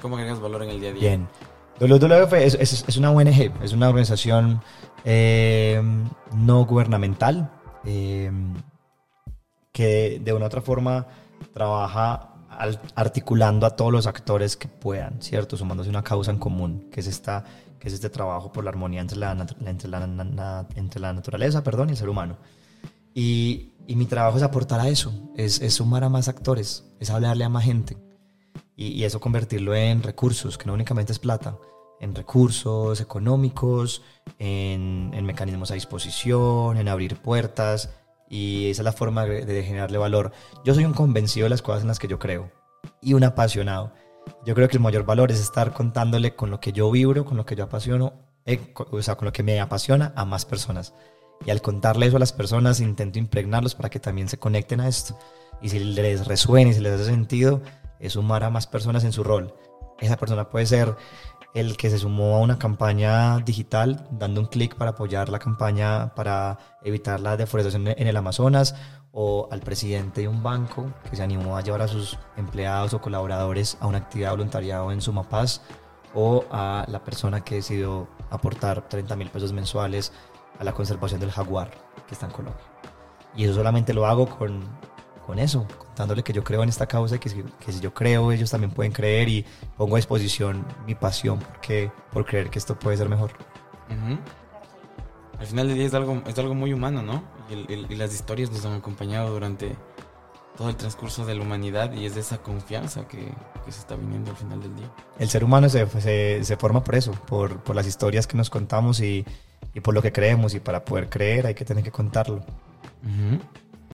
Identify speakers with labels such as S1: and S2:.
S1: ¿Cómo agregas valor en el día a día?
S2: Bien. WWF es, es- es una ONG, es una organización eh, no gubernamental eh, que de una u otra forma trabaja al- articulando a todos los actores que puedan, ¿cierto? Sumándose una causa en común, que es, esta, que es este trabajo por la armonía entre la, entre la, na- entre la naturaleza perdón, y el ser humano. Y, y mi trabajo es aportar a eso, es, es sumar a más actores, es hablarle a más gente y, eso convertirlo en recursos, que no únicamente es plata, en recursos económicos, en, en mecanismos a disposición, en abrir puertas y esa es la forma de, generarle valor. Yo soy un convencido de las cosas en las que yo creo y un apasionado. Yo creo que el mayor valor es estar contándole con lo que yo vibro, con lo que yo apasiono, eh, o sea, con lo que me apasiona a más personas. Y al contarle eso a las personas, intento impregnarlos para que también se conecten a esto. Y si les resuena y si les hace sentido, es sumar a más personas en su rol. Esa persona puede ser el que se sumó a una campaña digital, dando un clic para apoyar la campaña para evitar la deforestación en el Amazonas, o al presidente de un banco que se animó a llevar a sus empleados o colaboradores a una actividad de voluntariado en Sumapaz, o a la persona que decidió aportar 30 mil pesos mensuales a la conservación del jaguar que está en Colombia. Y eso solamente lo hago con, con eso, contándole que yo creo en esta causa y que si, que si yo creo, ellos también pueden creer y pongo a disposición mi pasión porque, por creer que esto puede ser mejor.
S1: Ujú. Al final del día es algo, es algo muy humano, ¿no? Y, el- el- y las historias nos han acompañado durante todo el transcurso de la humanidad y es de esa confianza que, que se está viniendo al final del día.
S2: El ser humano se, se, se forma por eso, por, por las historias que nos contamos y, y por lo que creemos y para poder creer hay que tener que contarlo.
S1: Ujú.